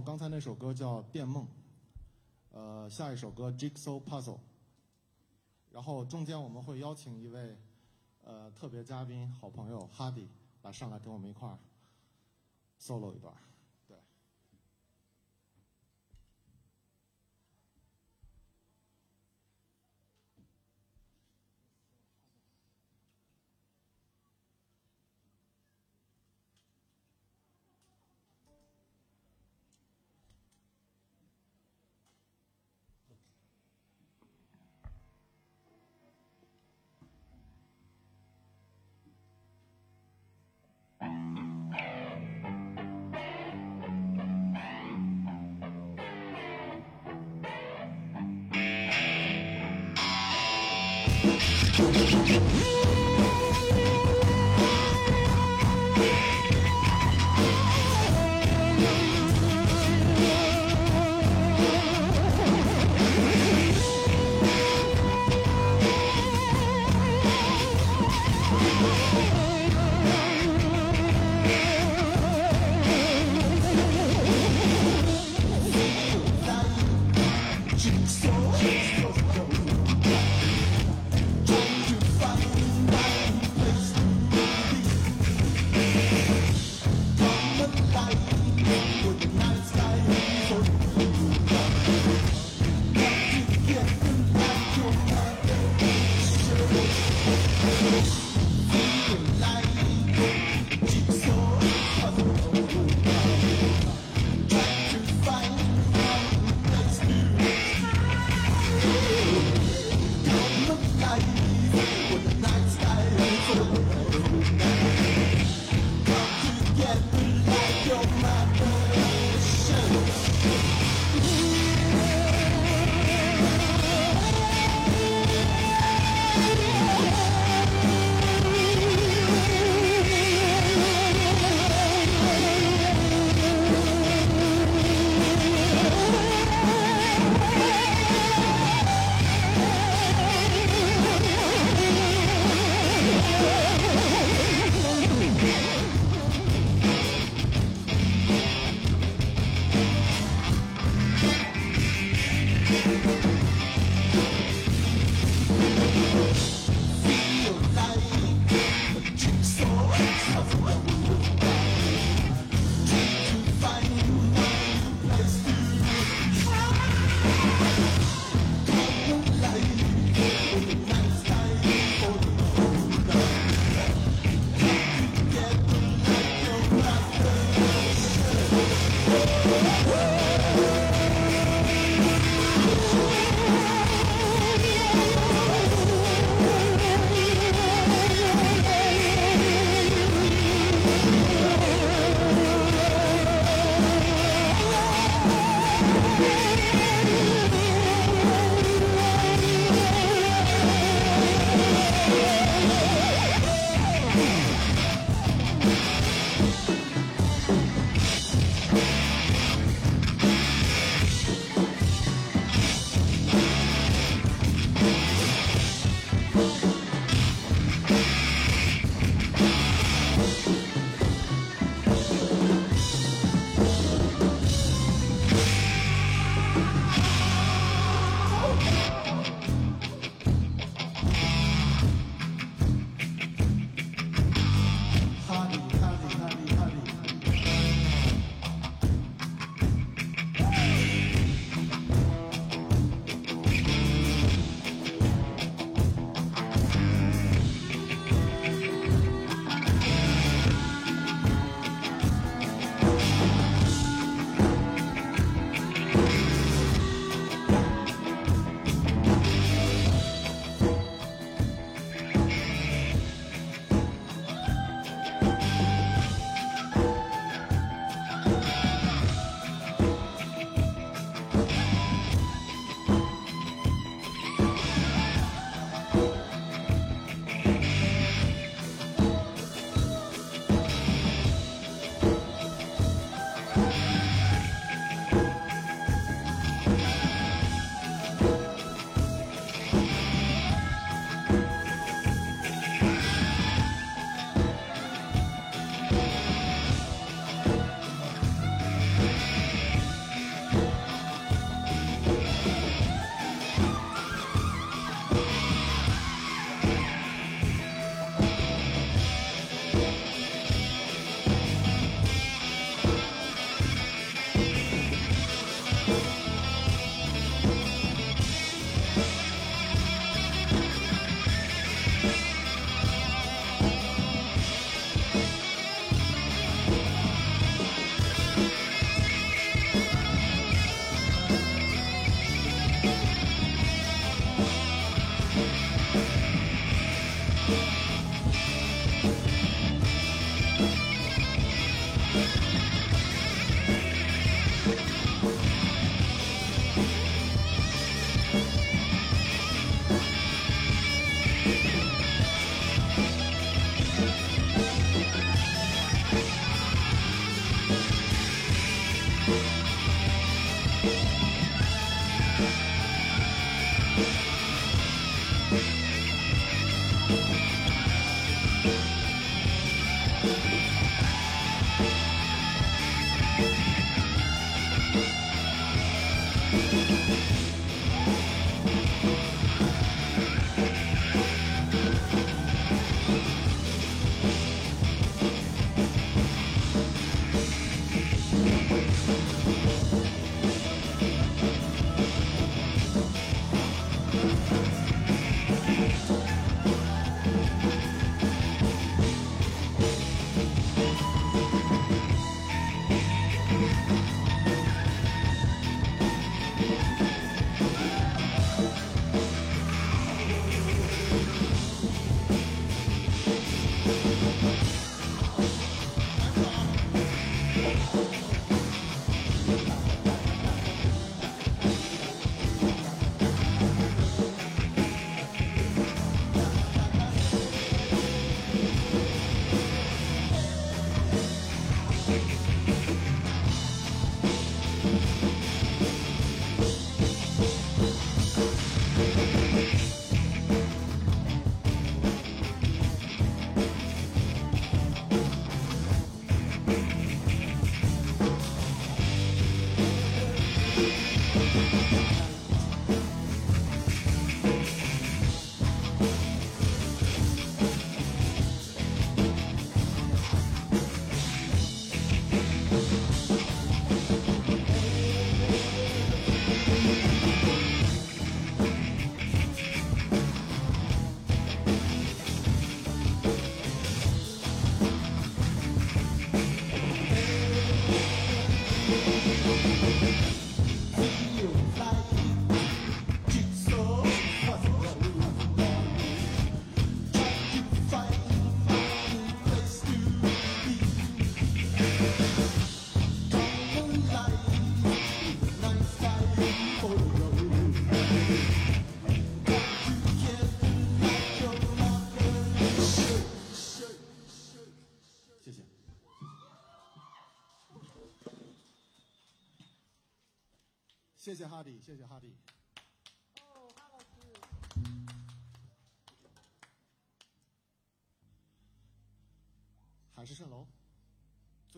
刚才那首歌叫《变梦》，呃，下一首歌《Jigsaw Puzzle》。然后中间我们会邀请一位呃特别嘉宾、好朋友哈迪来上来跟我们一块儿 solo 一段。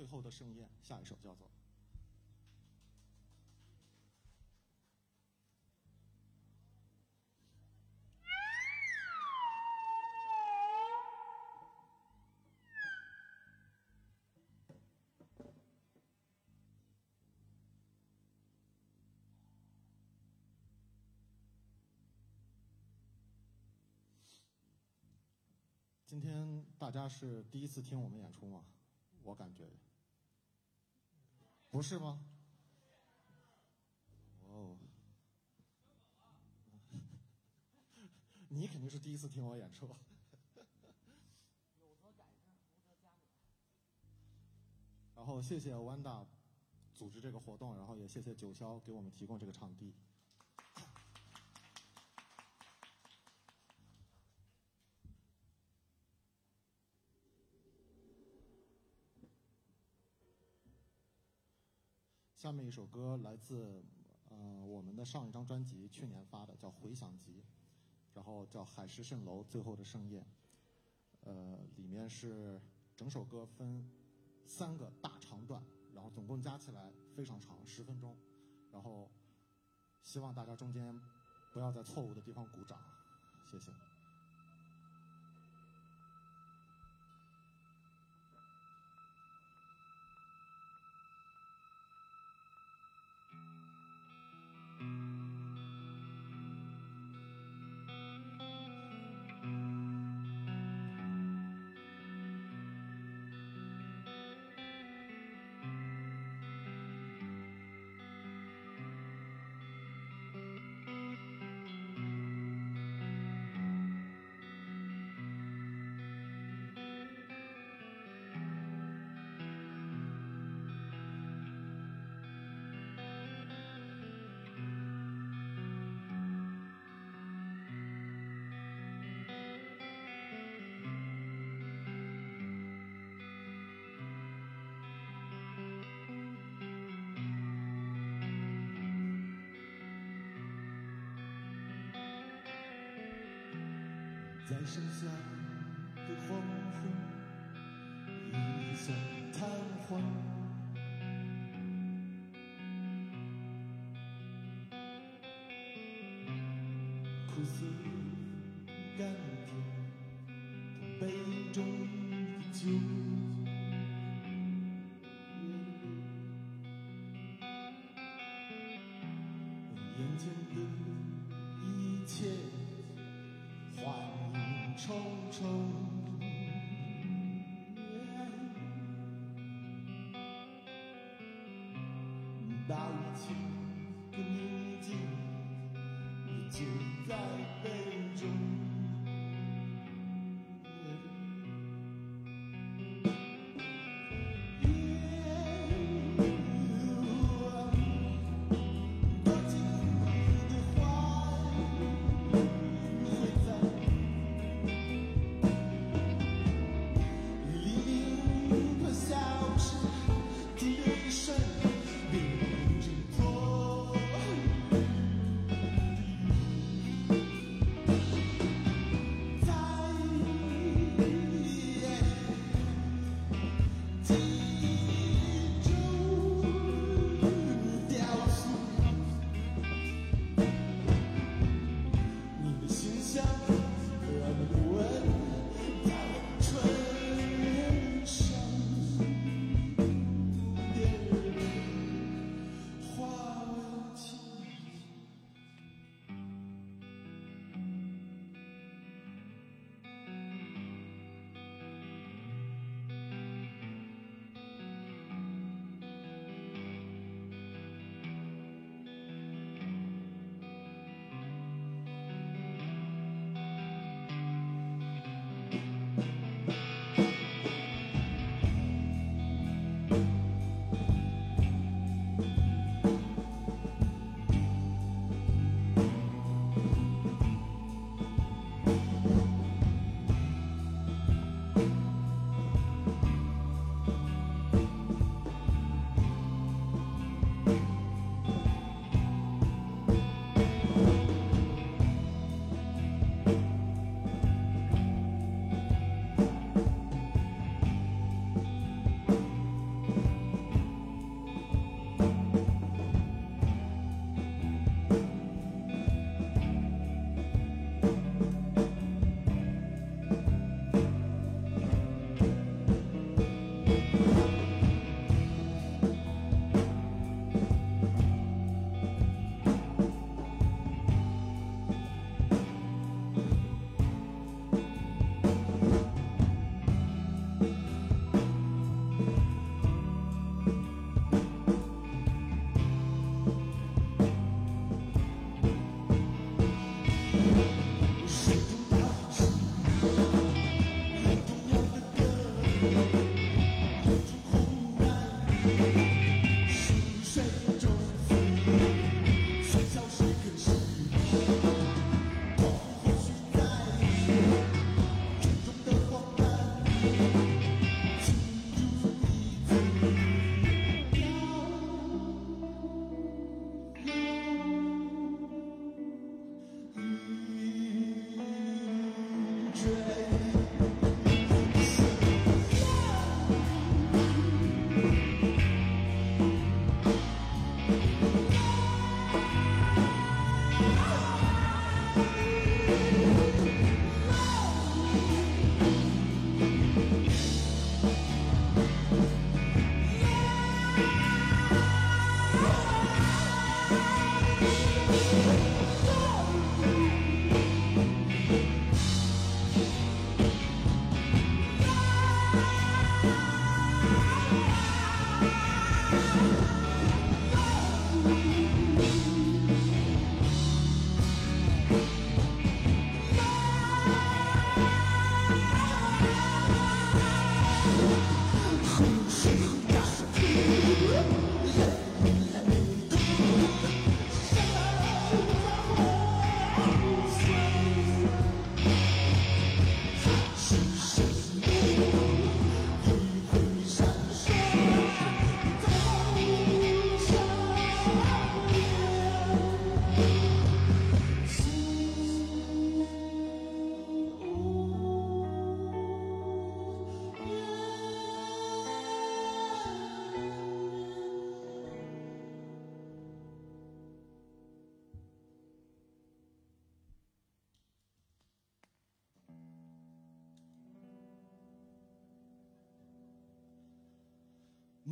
最后的盛宴，下一首叫做。今天大家是第一次听我们演出吗？我感觉不是吗？哦，你肯定是第一次听我演出。然后谢谢 Wanda 组织这个活动，然后也谢谢九霄给我们提供这个场地。下面一首歌来自呃我们的上一张专辑，去年发的叫《回响集》，然后叫《海市蜃楼最后的盛宴》，呃，里面是整首歌分三个大长段，然后总共加起来非常长，十分钟，然后希望大家中间不要在错误的地方鼓掌，谢谢。在情的宁静，就在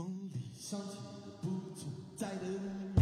梦里想起不存在的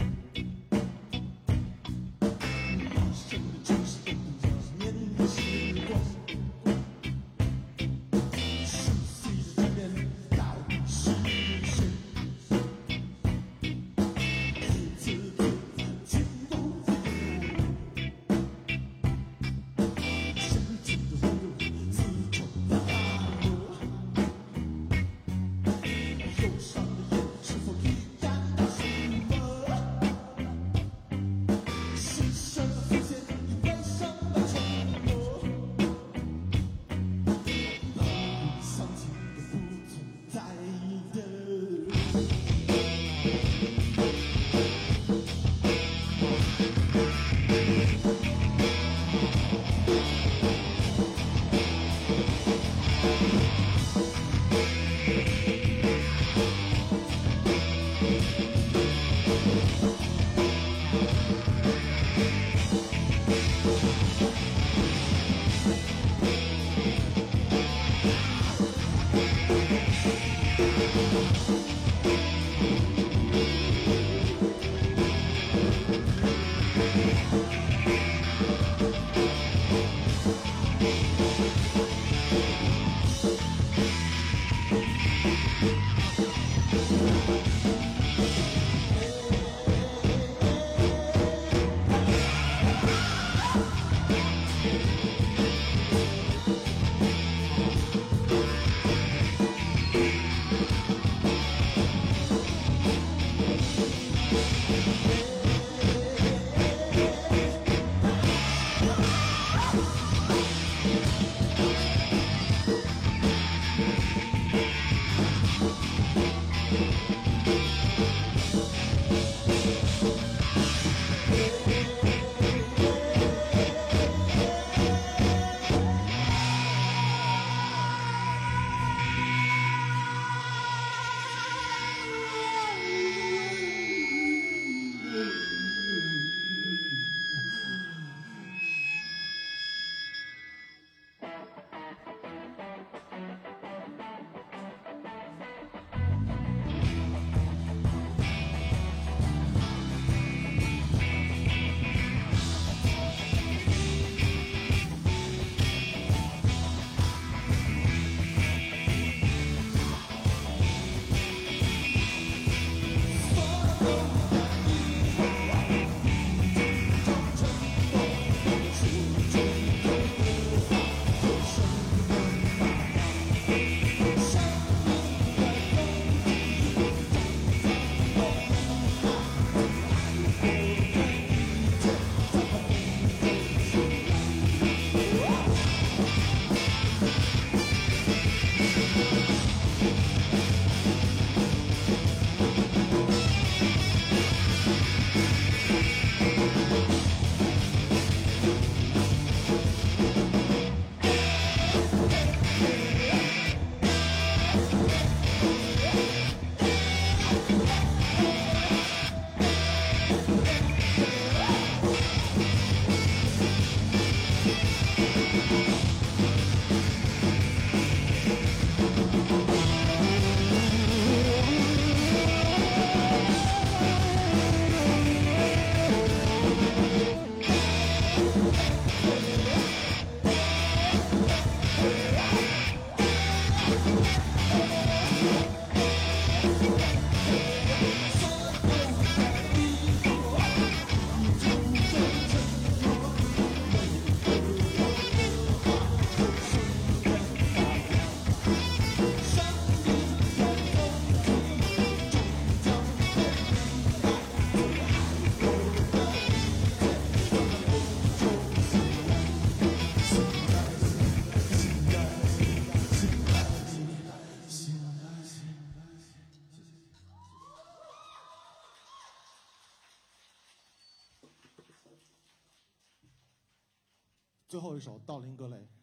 calling galera.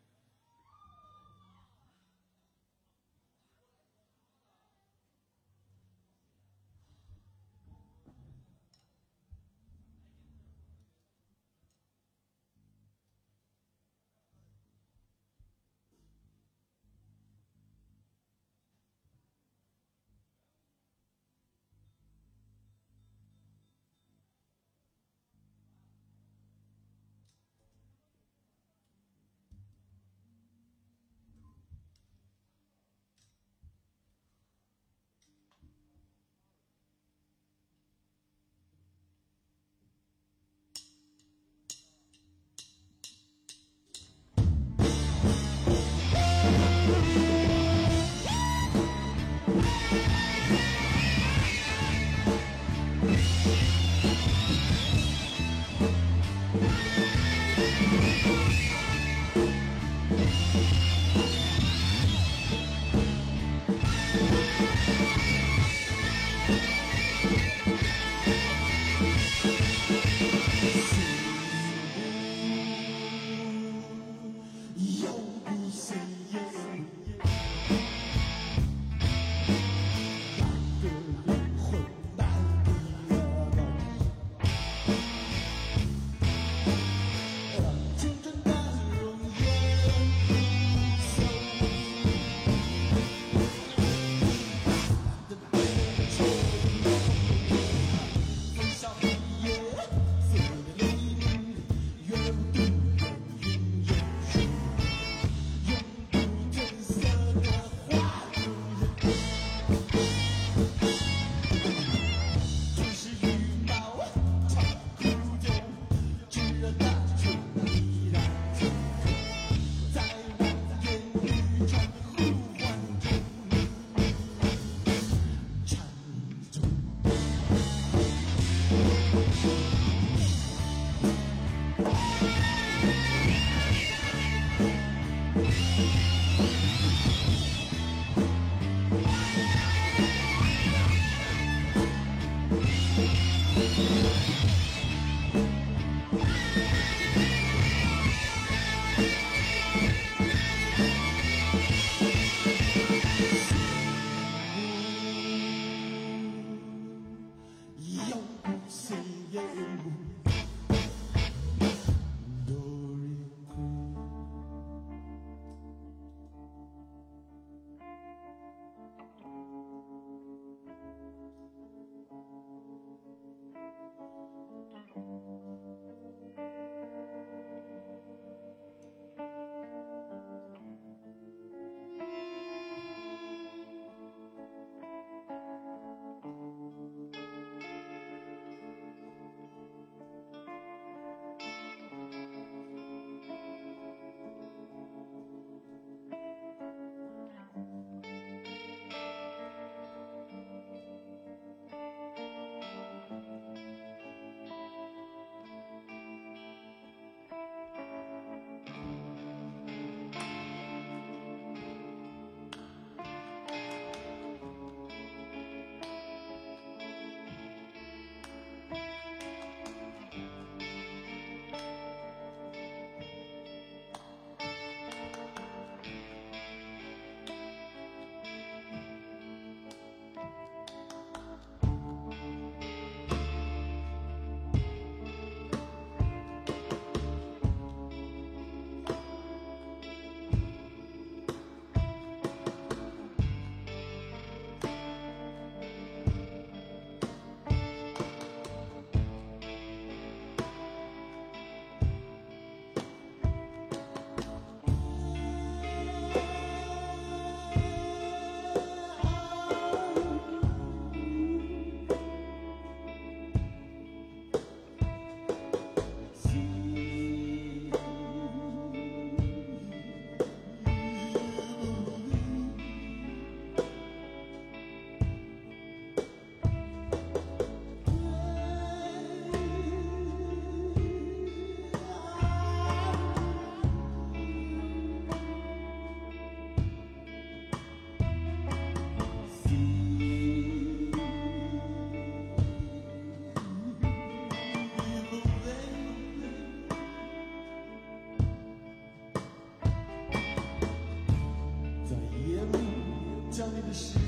的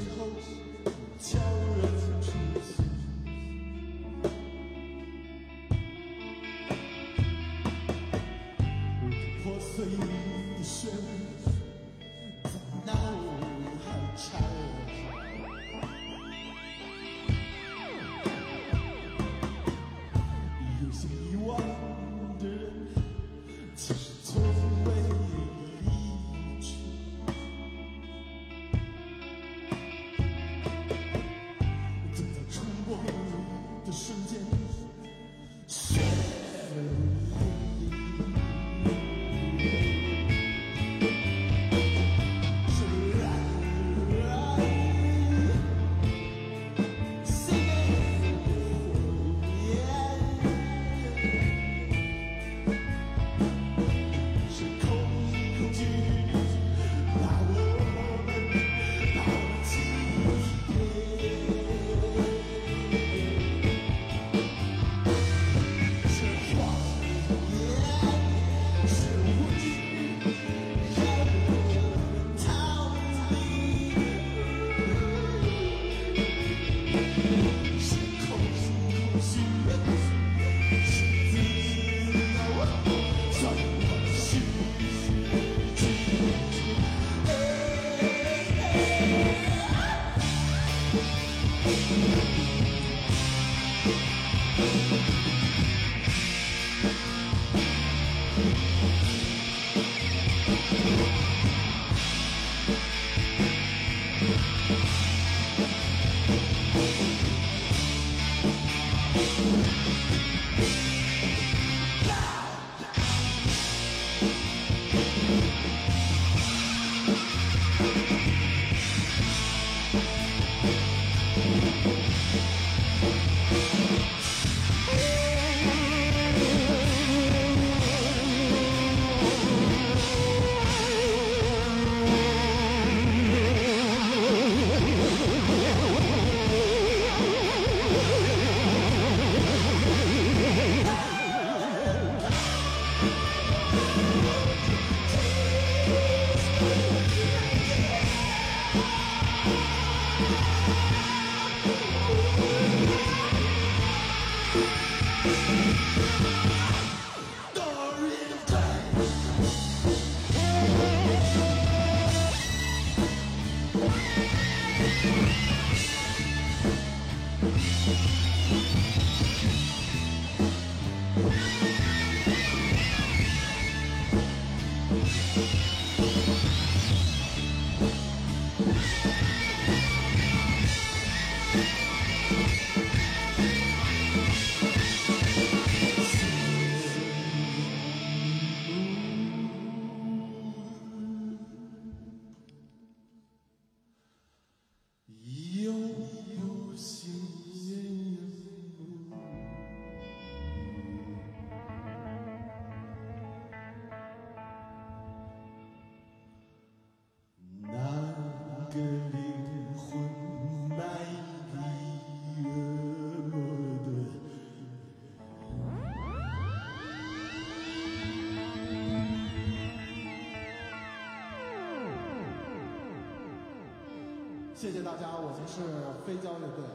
谢谢大家，我们是飞胶乐队。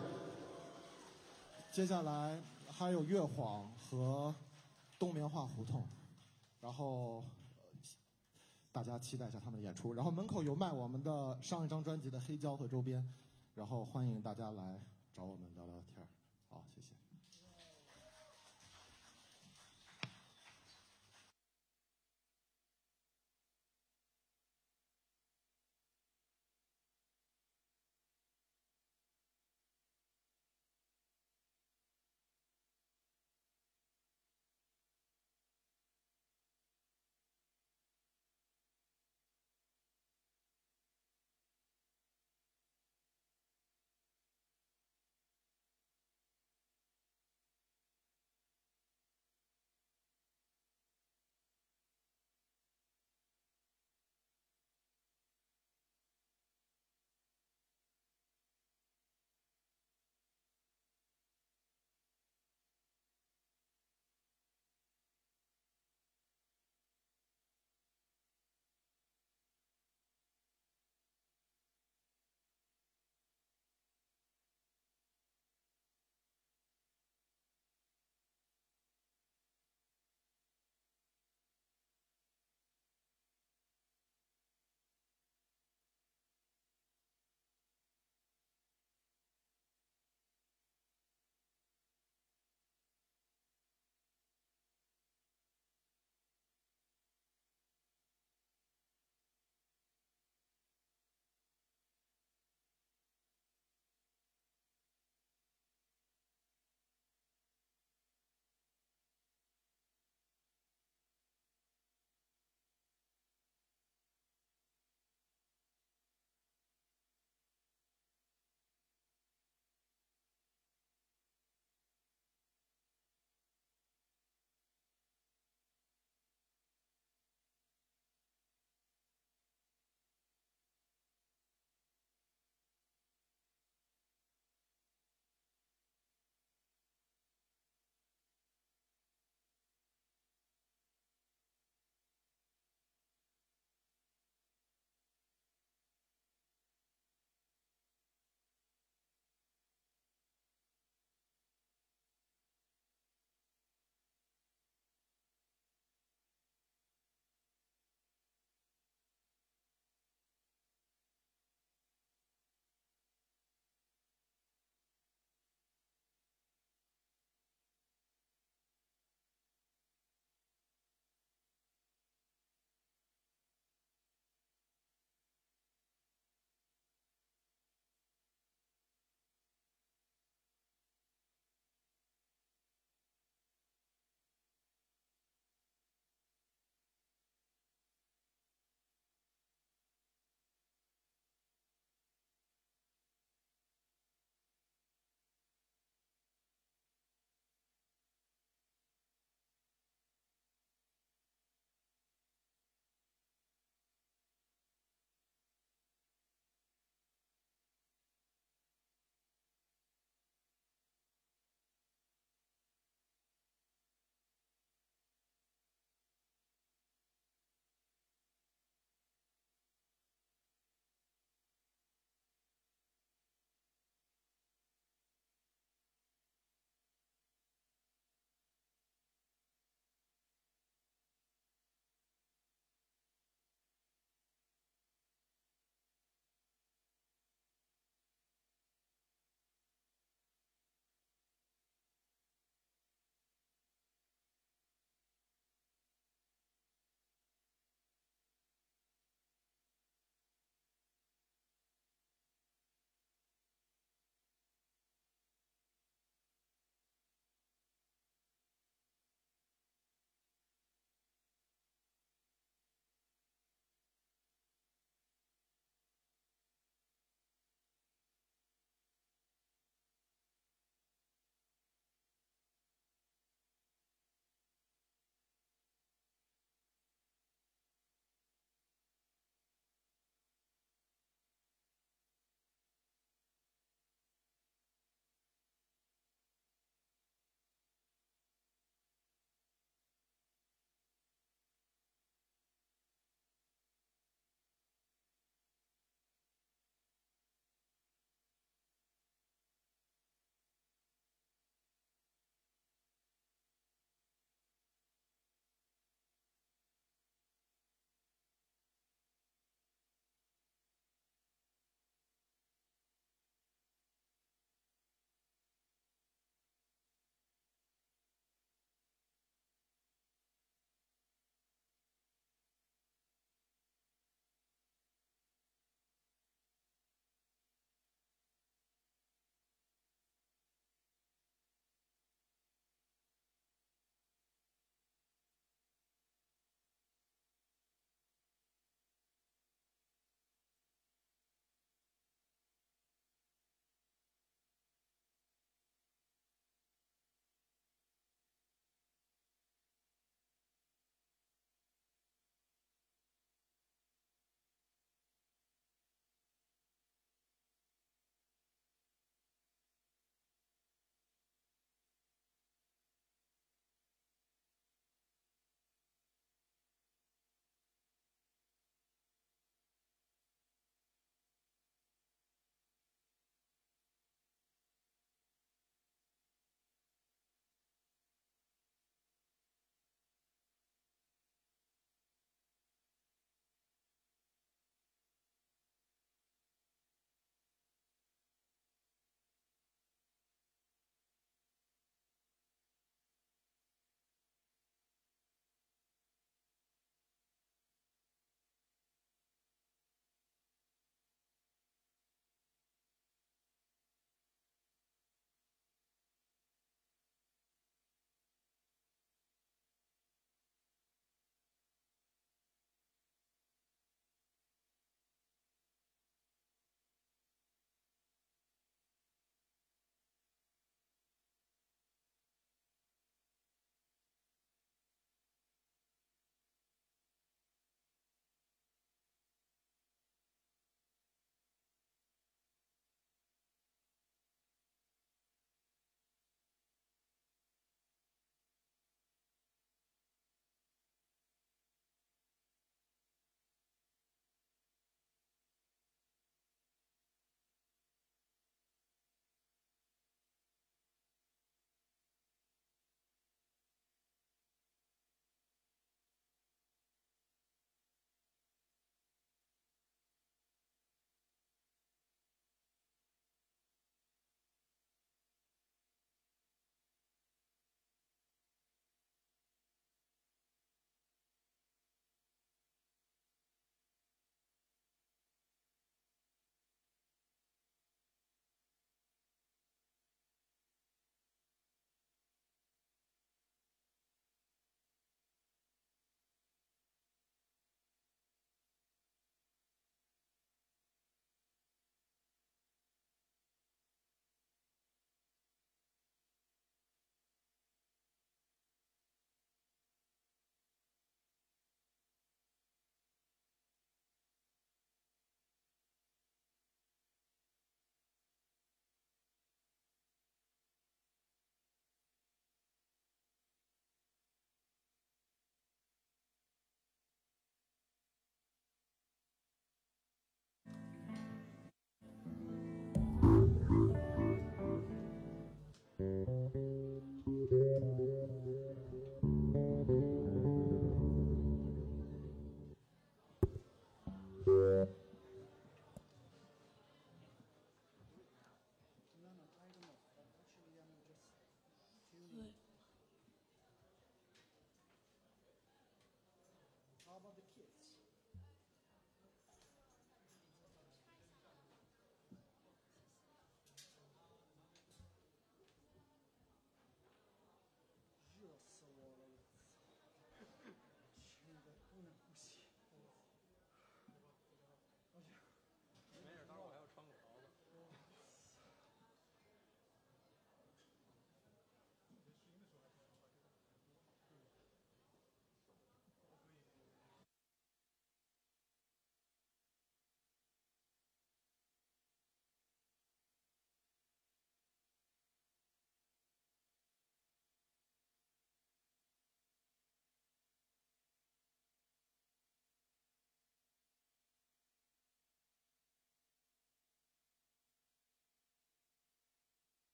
接下来还有乐晃和冬棉花胡同，然后大家期待一下他们的演出。然后门口有卖我们的上一张专辑的黑胶和周边，然后欢迎大家来找我们聊聊天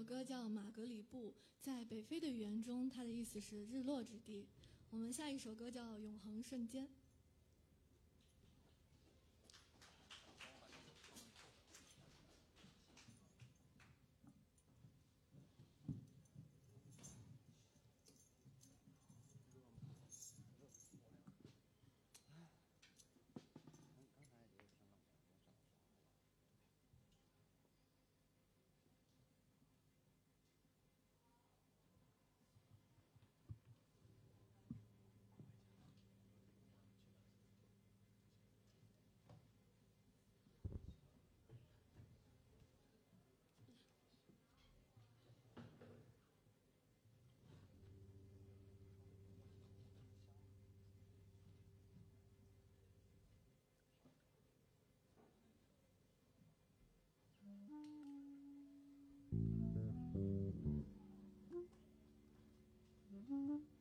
首歌叫《马格里布》，在北非的语言中，它的意思是日落之地。我们下一首歌叫《永恒瞬间》。Mm-hmm.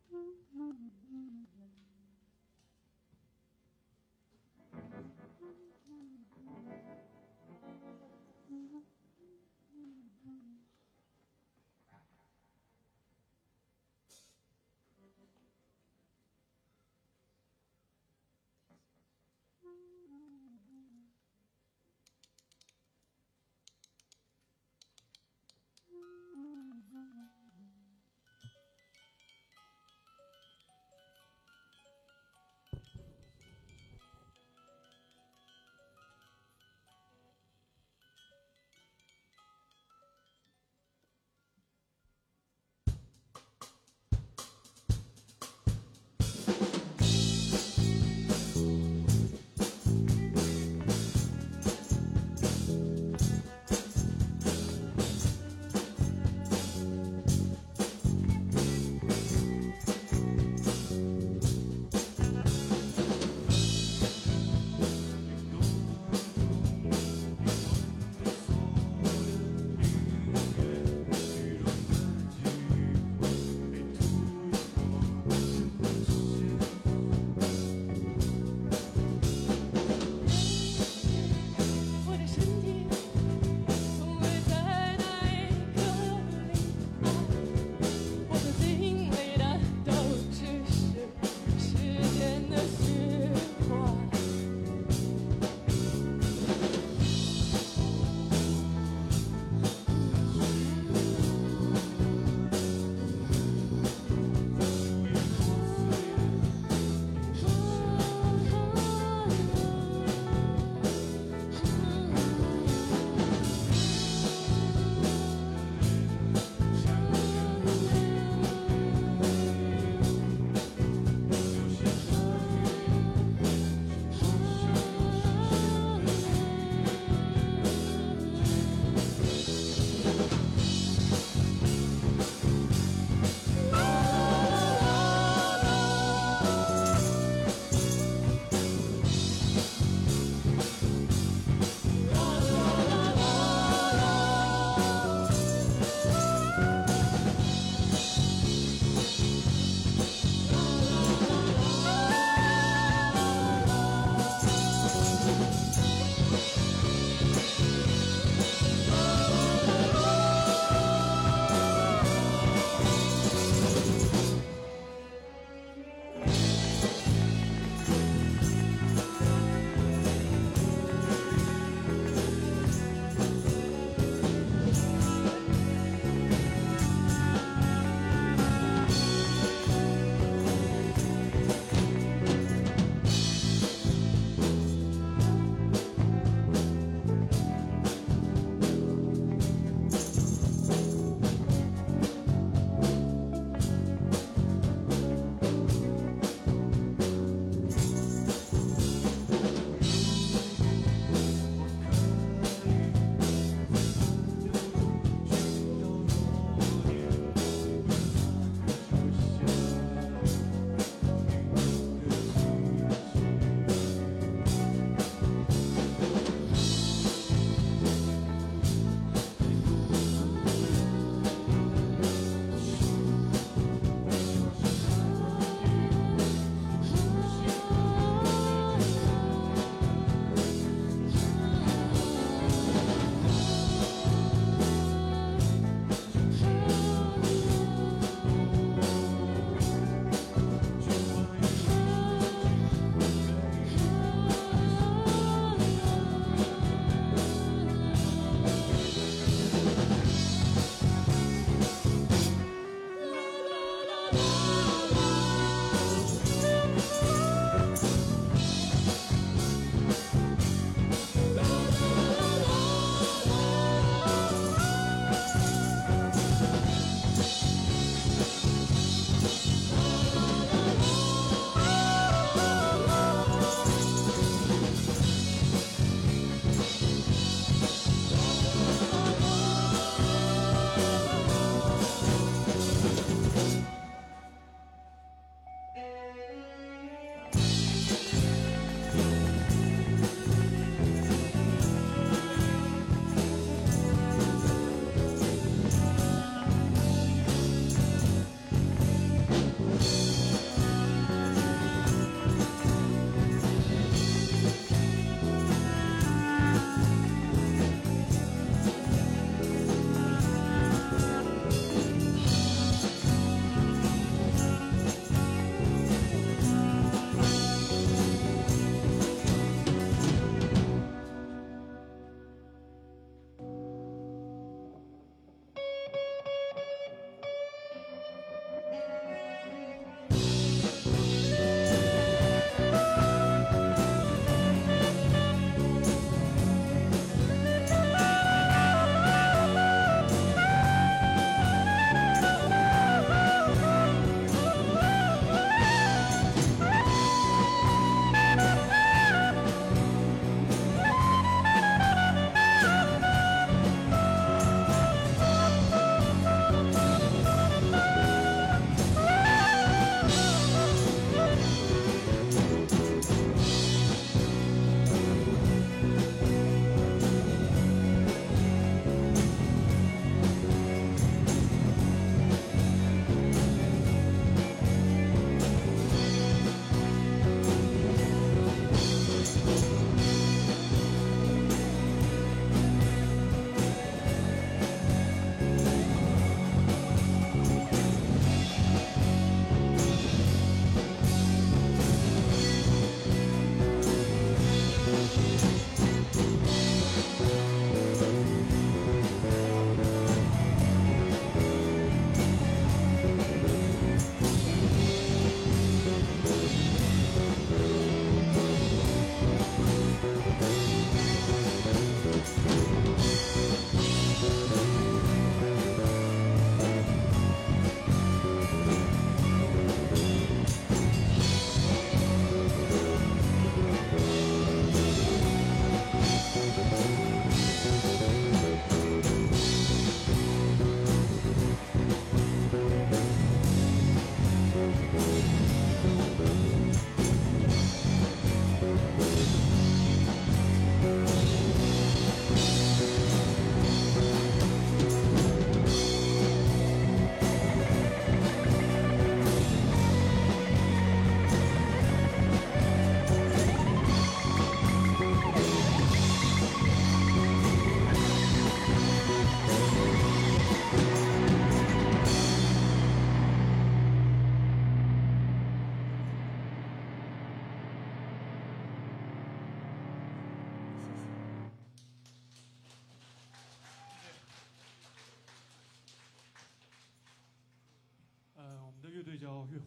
乐队叫月华。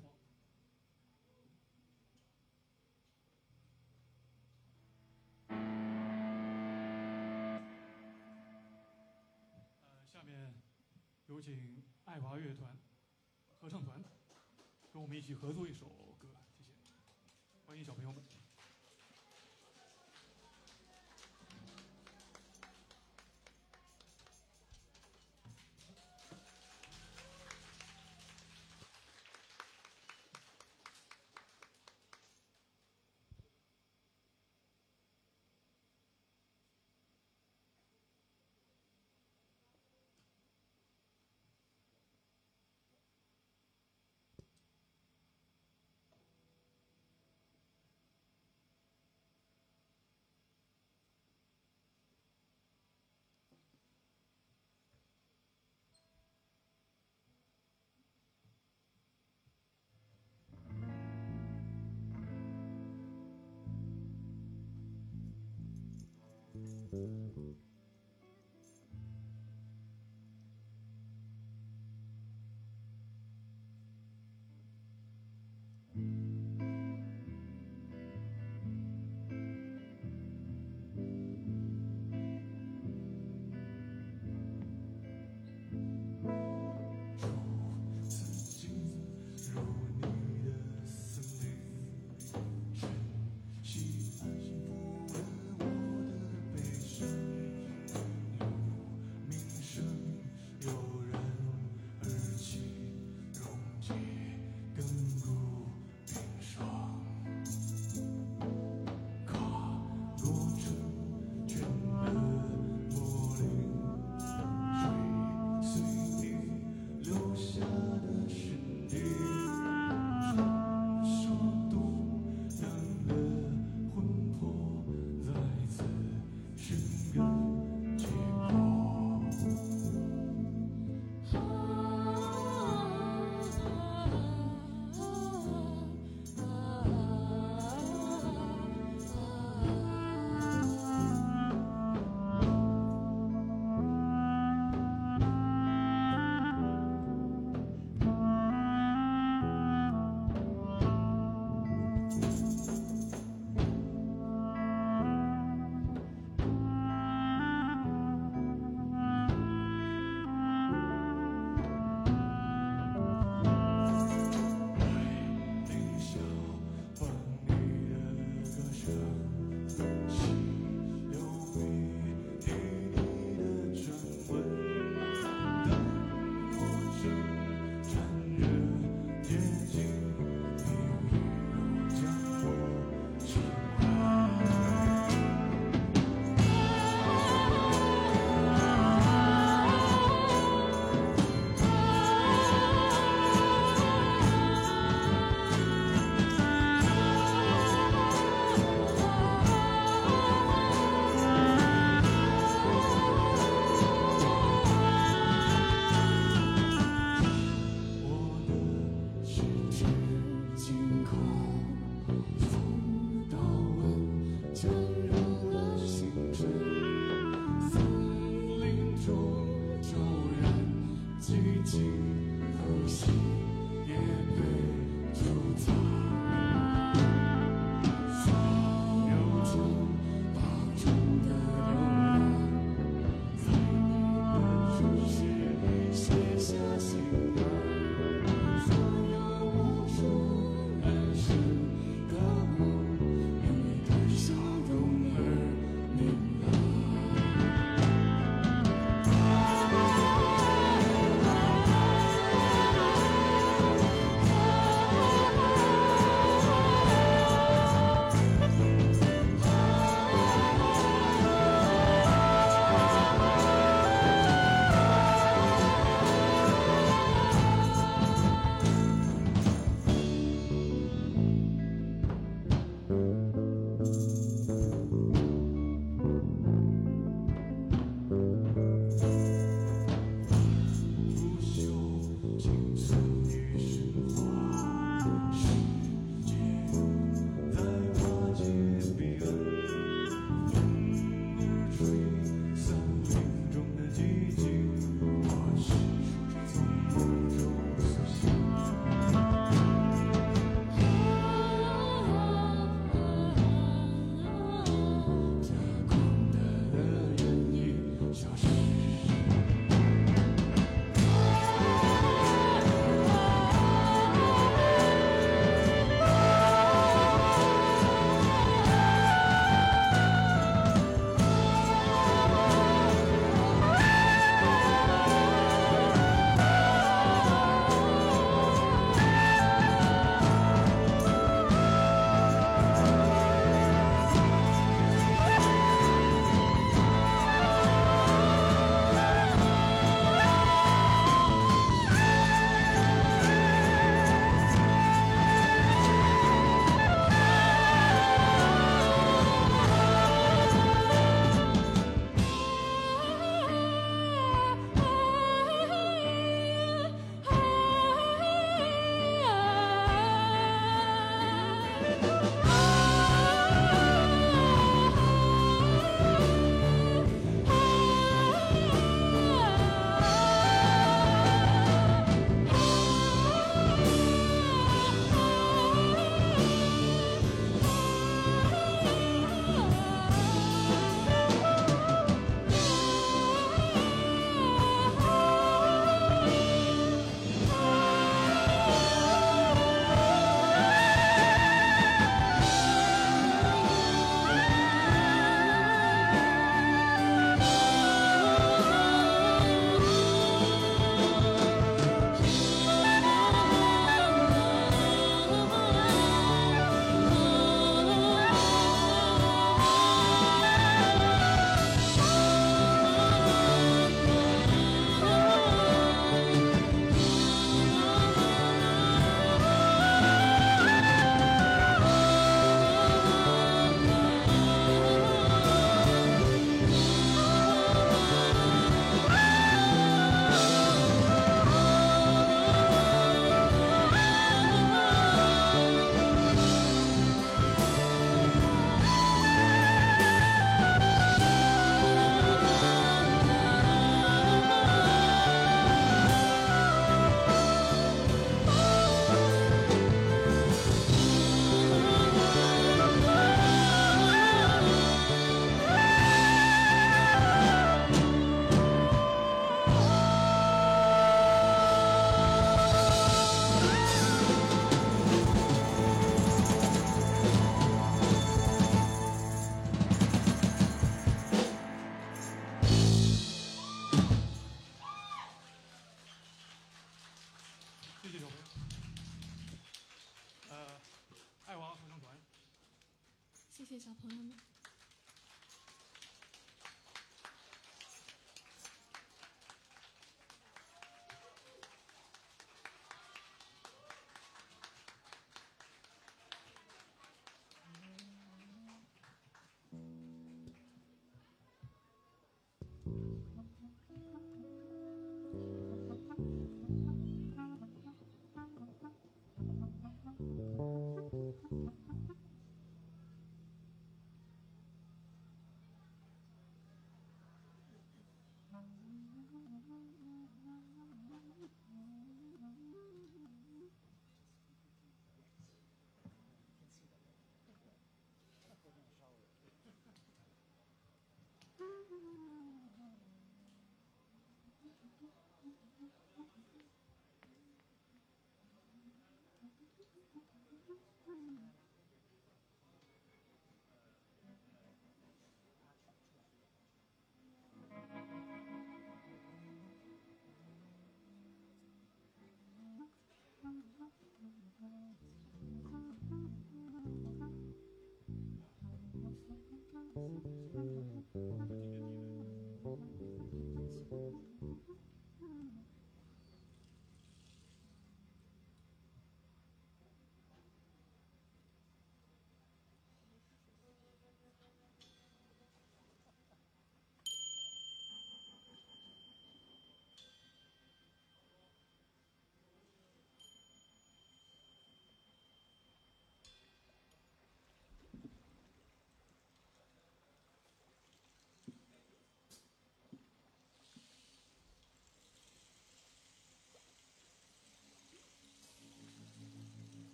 呃，下面有请爱华乐团合唱团跟我们一起合作一首歌，谢谢，欢迎小朋友们。Mm-hmm.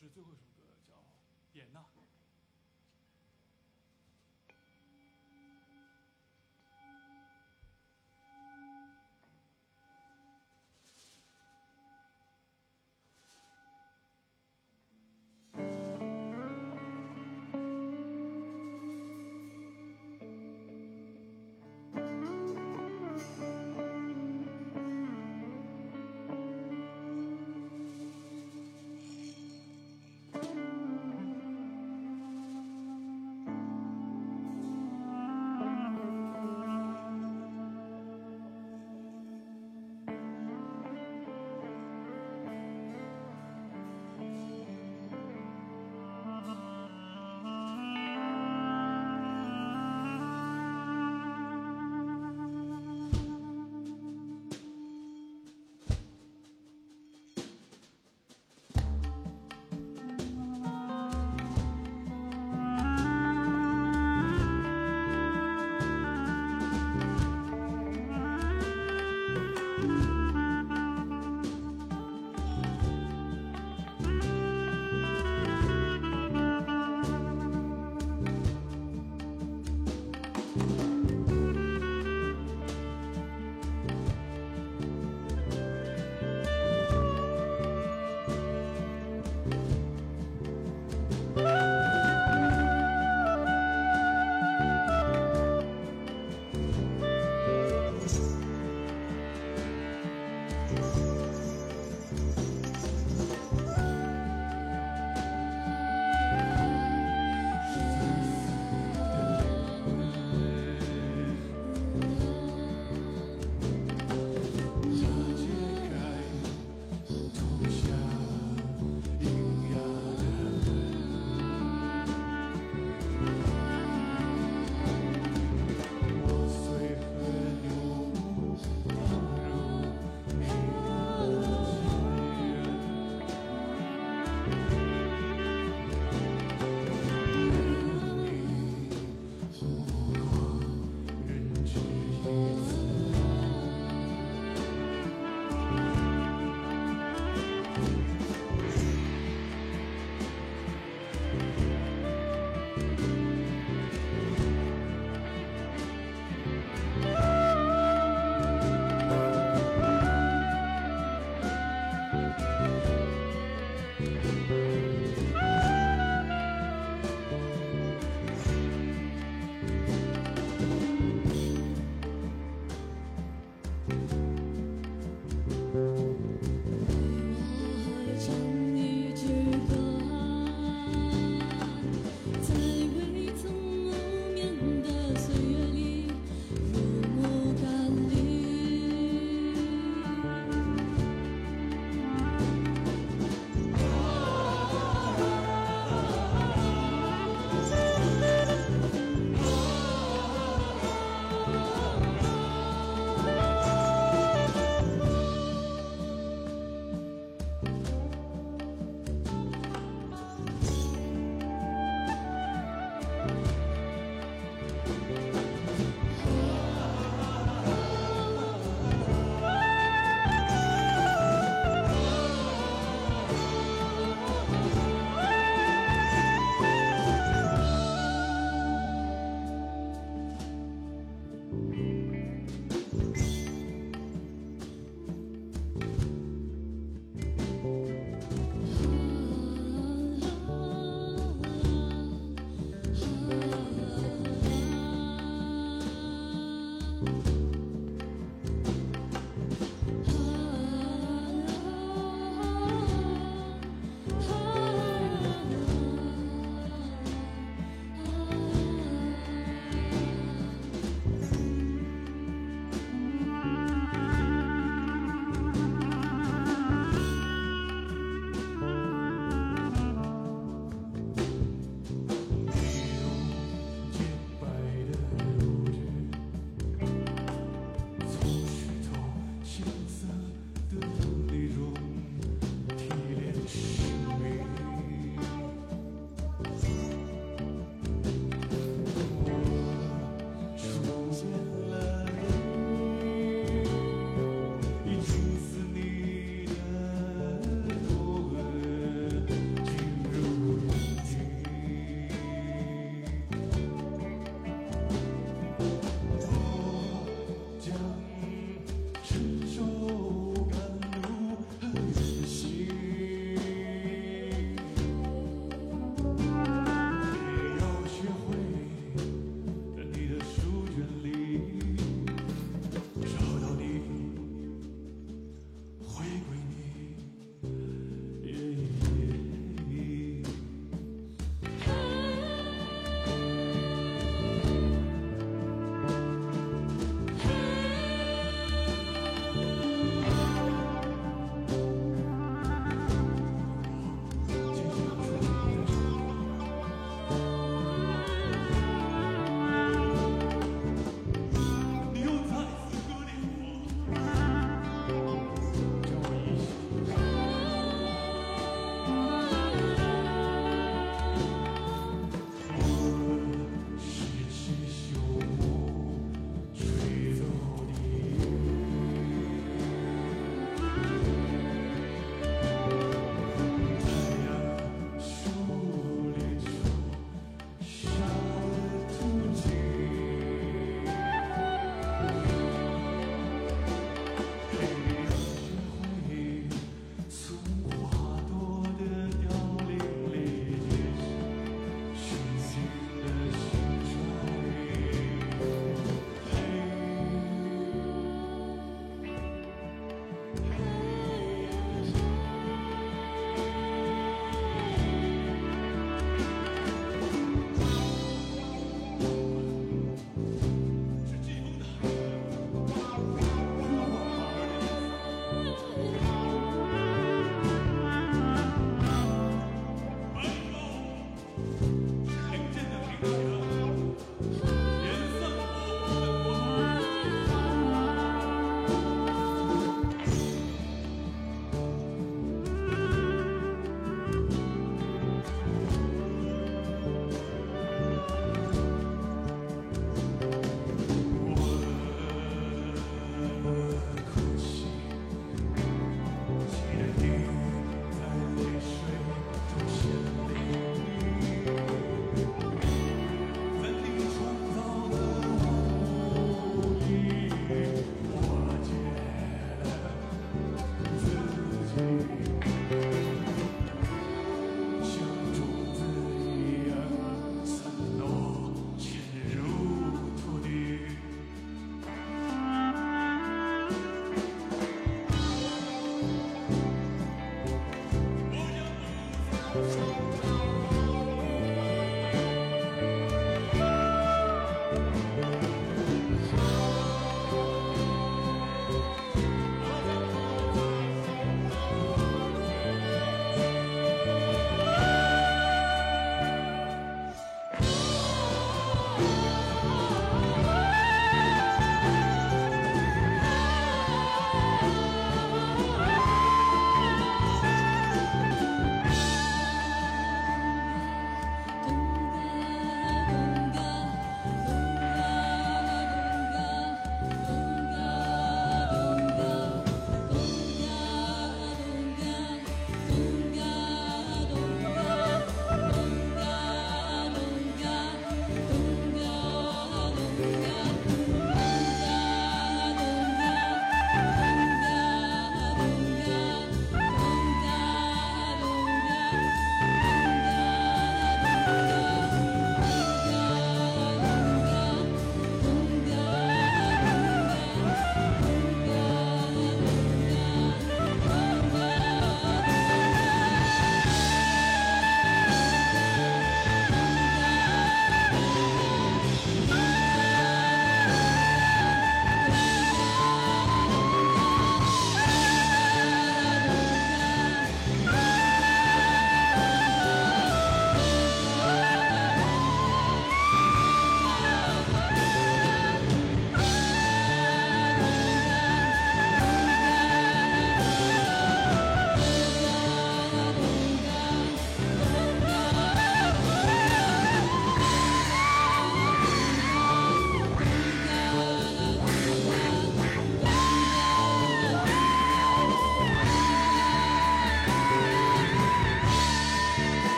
是最后一首歌，叫《点呐》。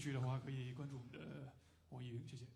去的话，可以关注我们的网易云，谢谢。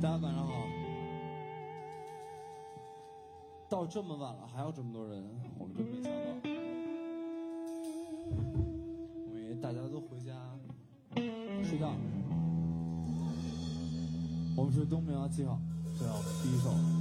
大家晚上好。到这么晚了还有这么多人，我们真没想到。因为大家都回家睡觉。我们是东平洋七号，最好第一首。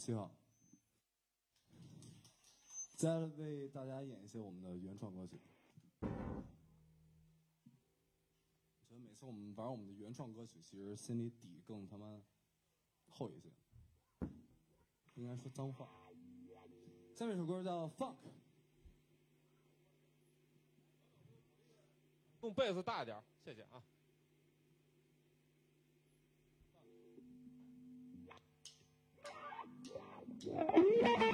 七号。再为大家演一些我们的原创歌曲。我觉得每次我们玩我们的原创歌曲，其实心里底更他妈厚一些。应该说脏话。下面一首歌叫《Funk》。用贝斯大一点，谢谢啊。Yeah.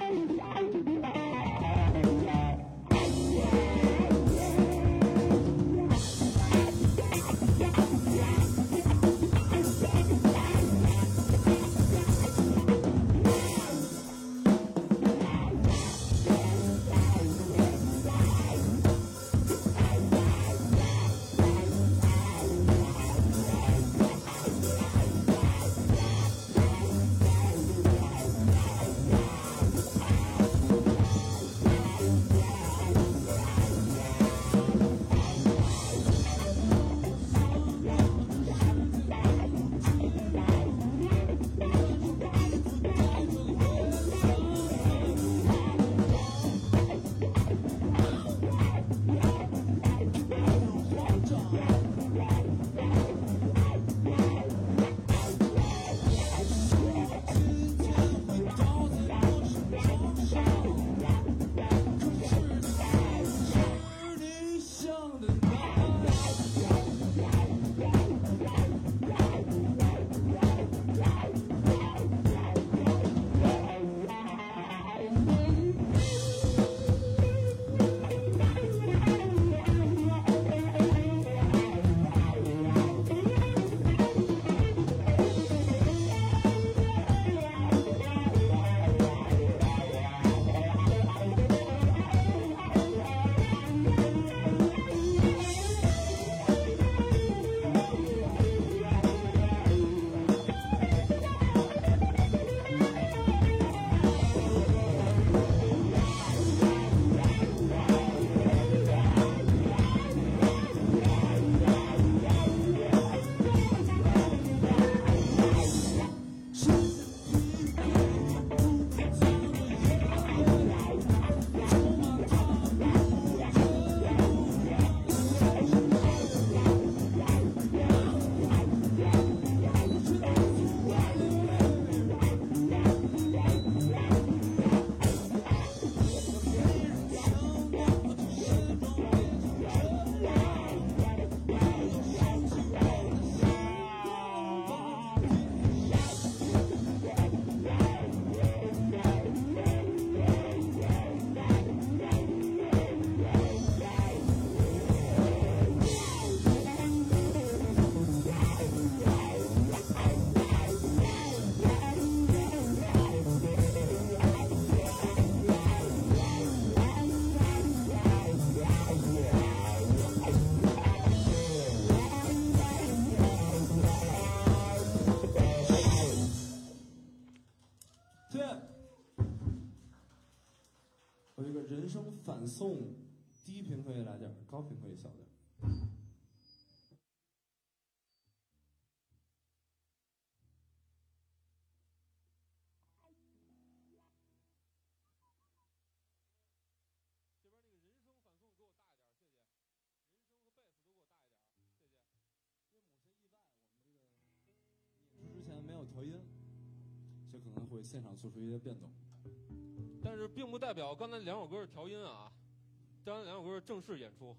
送，低频可以来点儿，高频可以小点儿。之前没有调音，这可能会现场做出一些变动。但是并不代表刚才两首歌是调音啊，刚才两首歌是正式演出。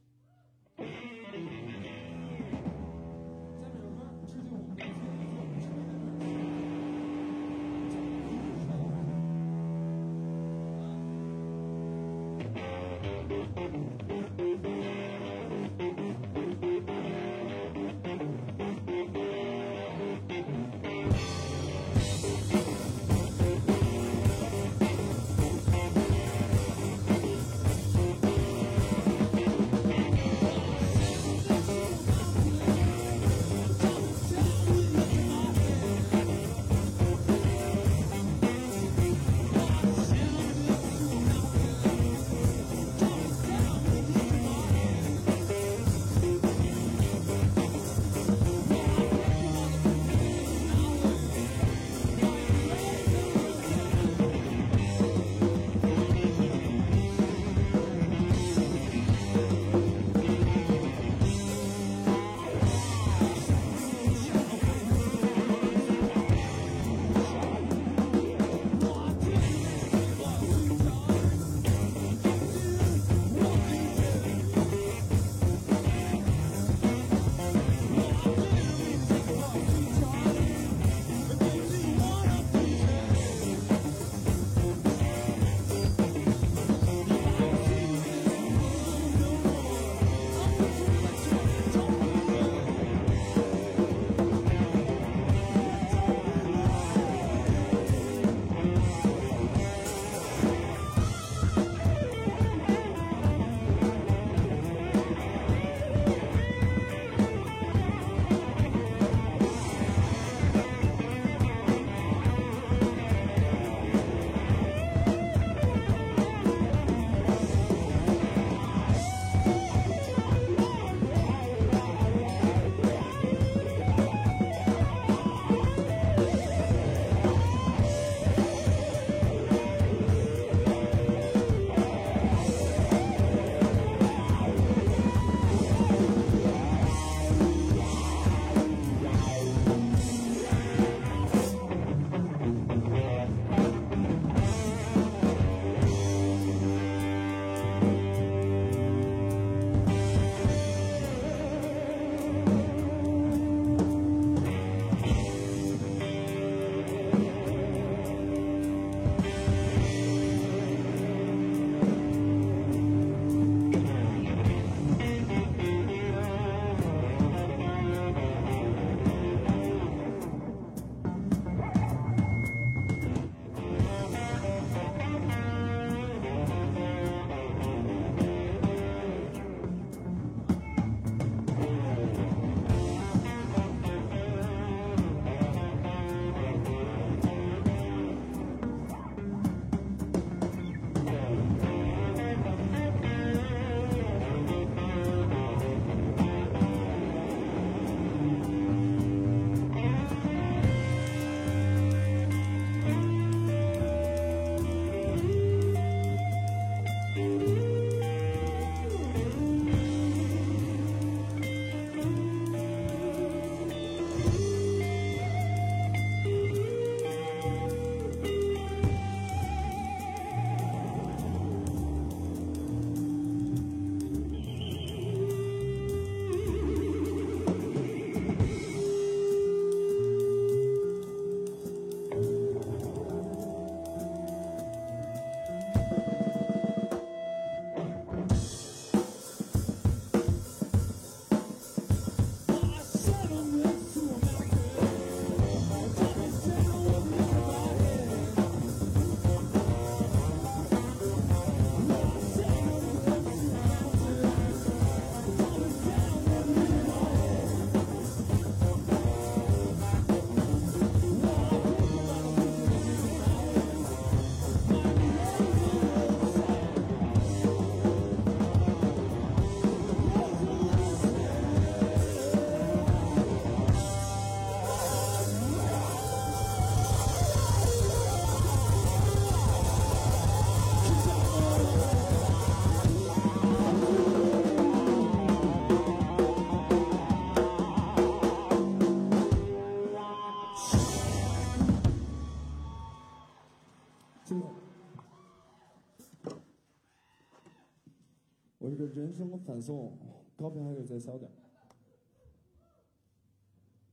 送，高频还可以再骚点。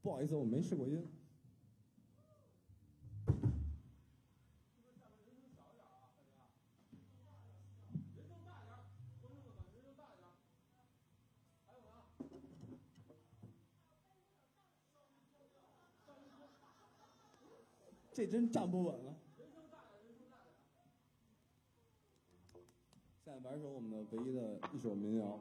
不好意思，我没试过音。这真站不稳了。现在玩一首我们的唯一的一首民谣。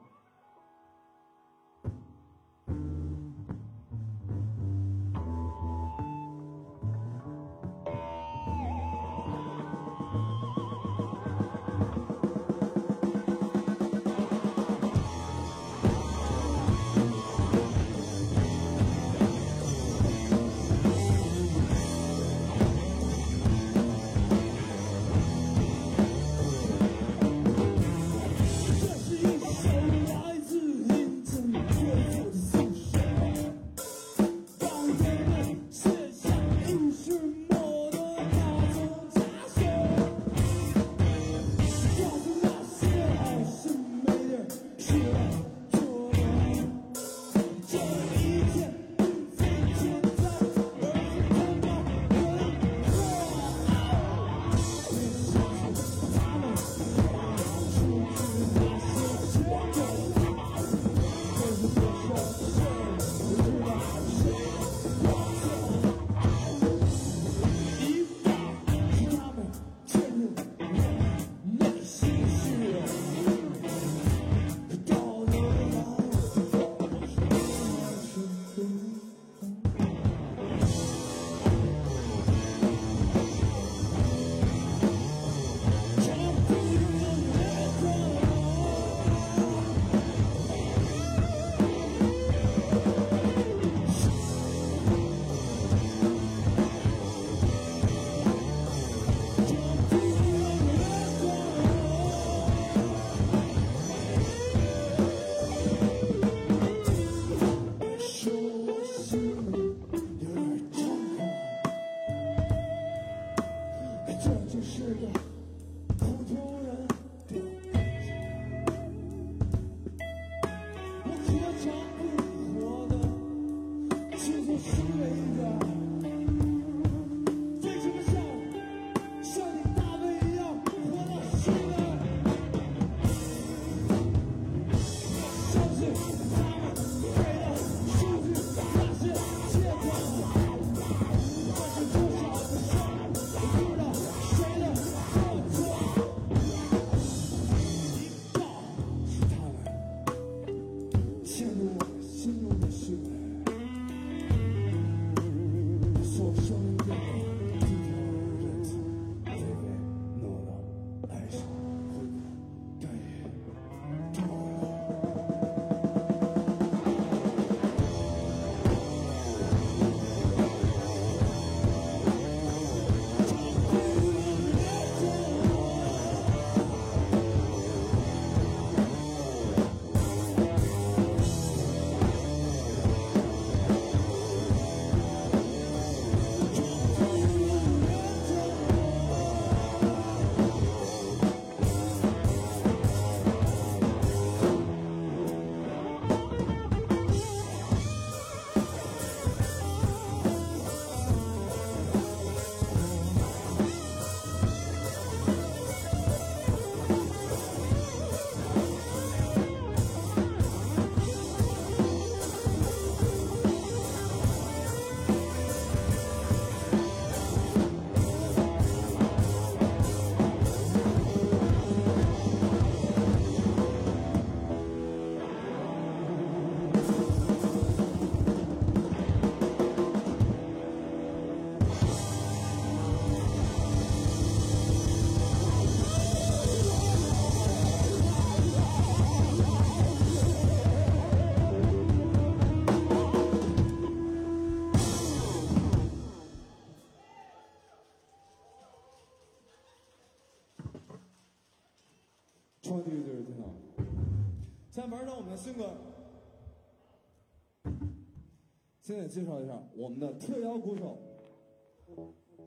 现在介绍一下我们的特邀鼓手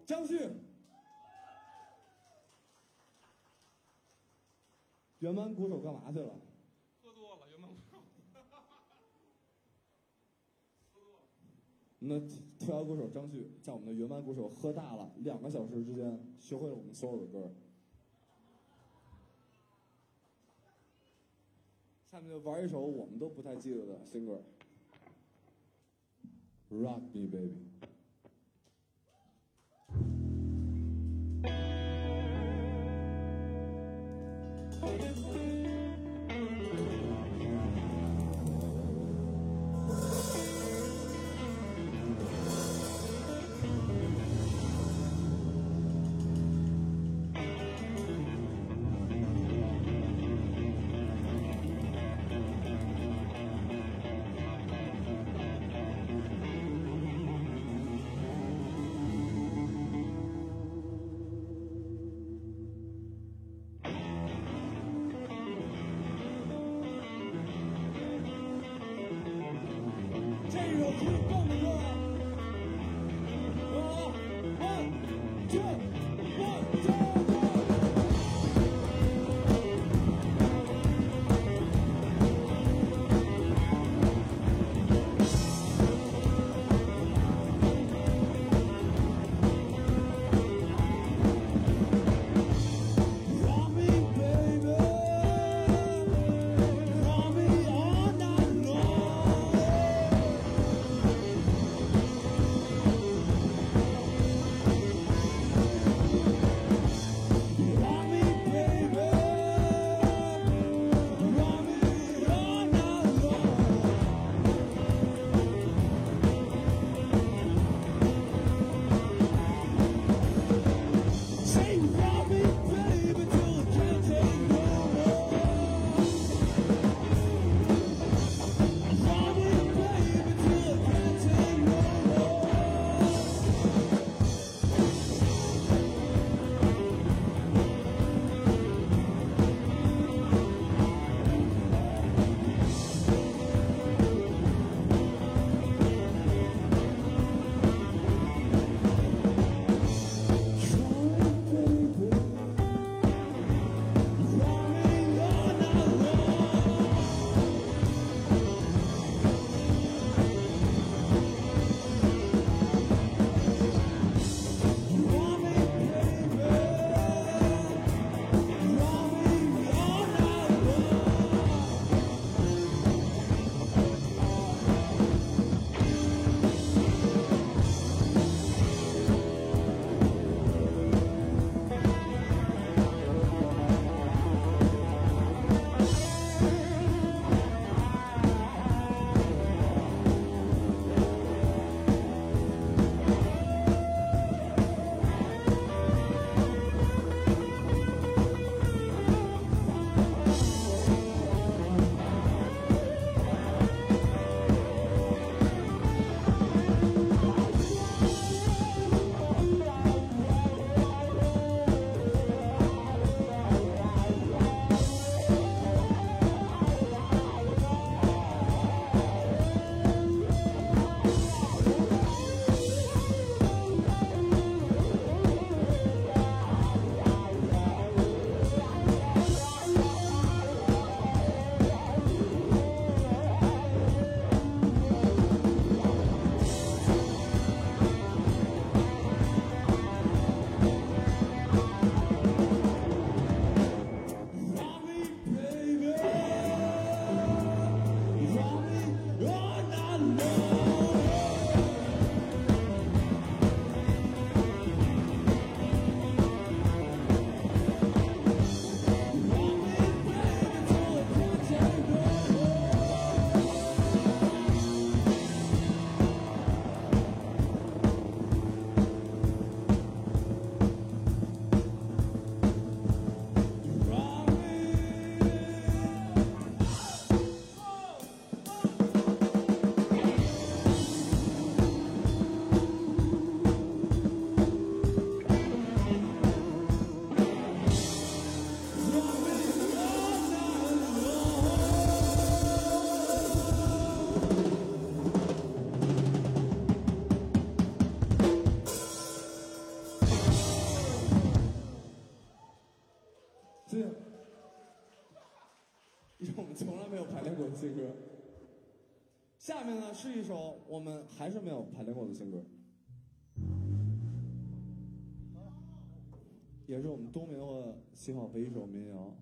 张旭，原班鼓手干嘛去了？喝多了，原班鼓手。那特邀鼓手张旭在我们的原班鼓手喝大了两个小时之间，学会了我们所有的歌。下面就玩一首我们都不太记得的新歌。Rock Me Baby》。这下面呢是一首我们还是没有排练过的新歌，也是我们东明的新好的一首民谣。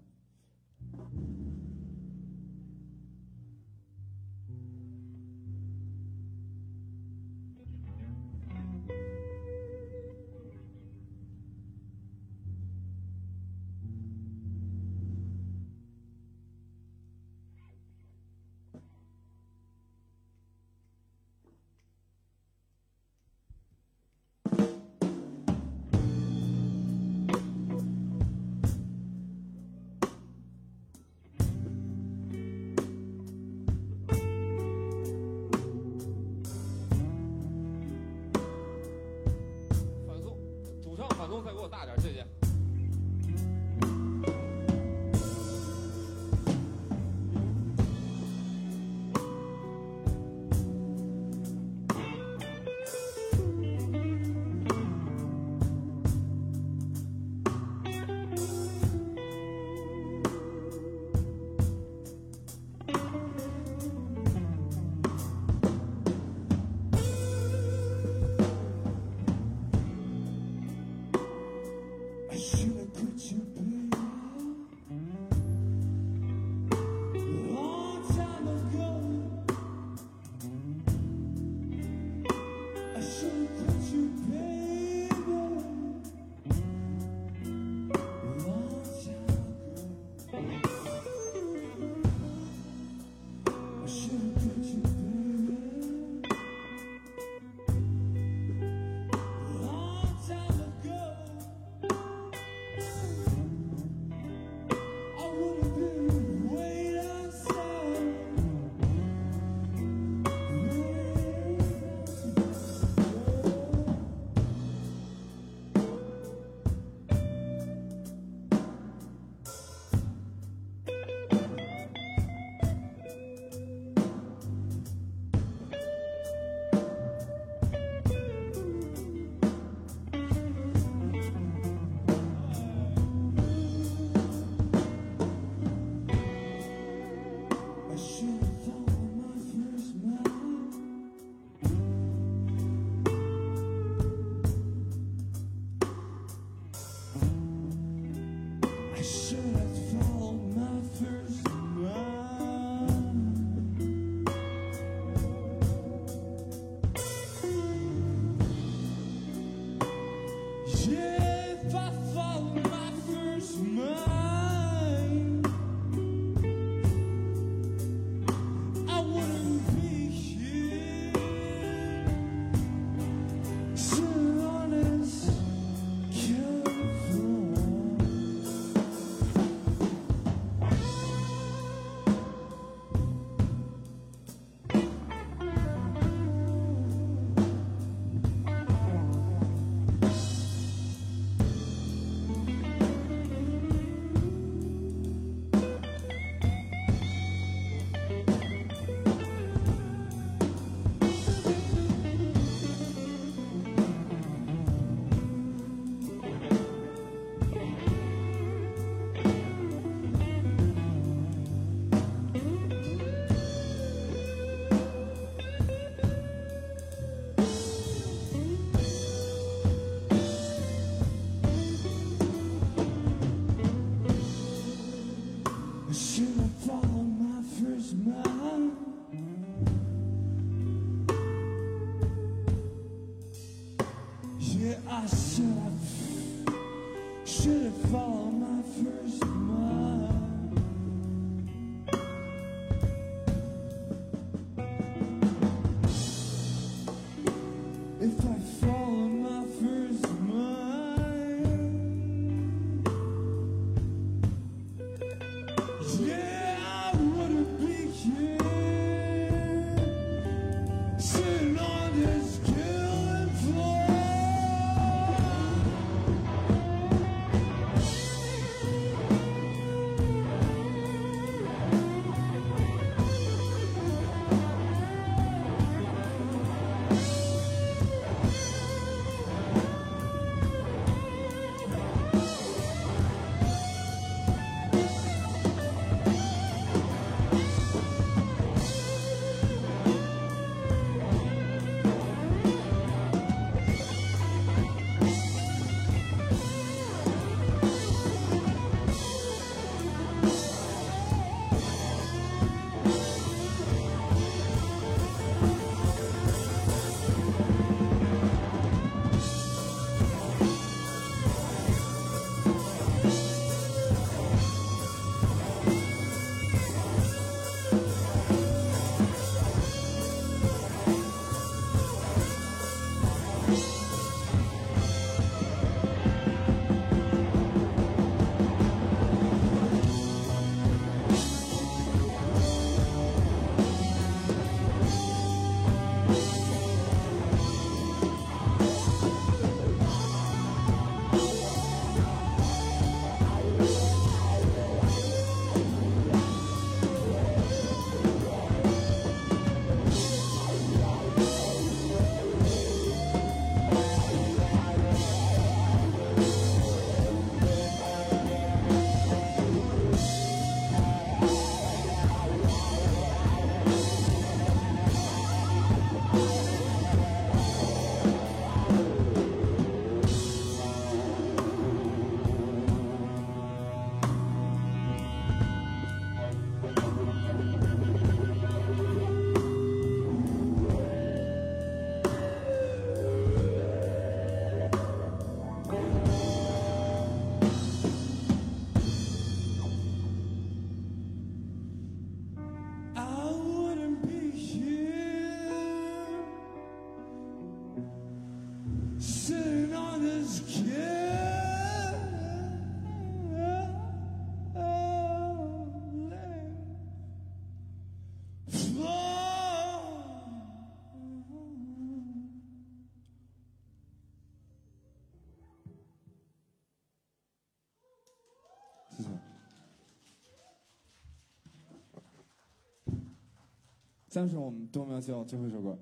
但是我们多苗秀最后一首歌，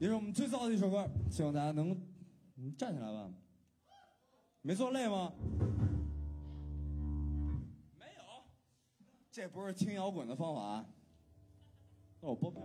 也是我们最燥的一首歌，希望大家能站起来吧。没坐累吗？没有，这不是听摇滚的方法。那我播片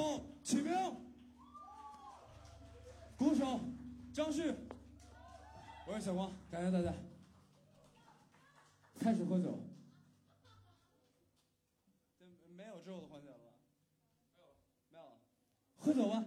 手启明，鼓手张旭，我是小光，感谢大家。开始喝酒。这没有之后的环节了吧？没有了，没有了。喝酒吧。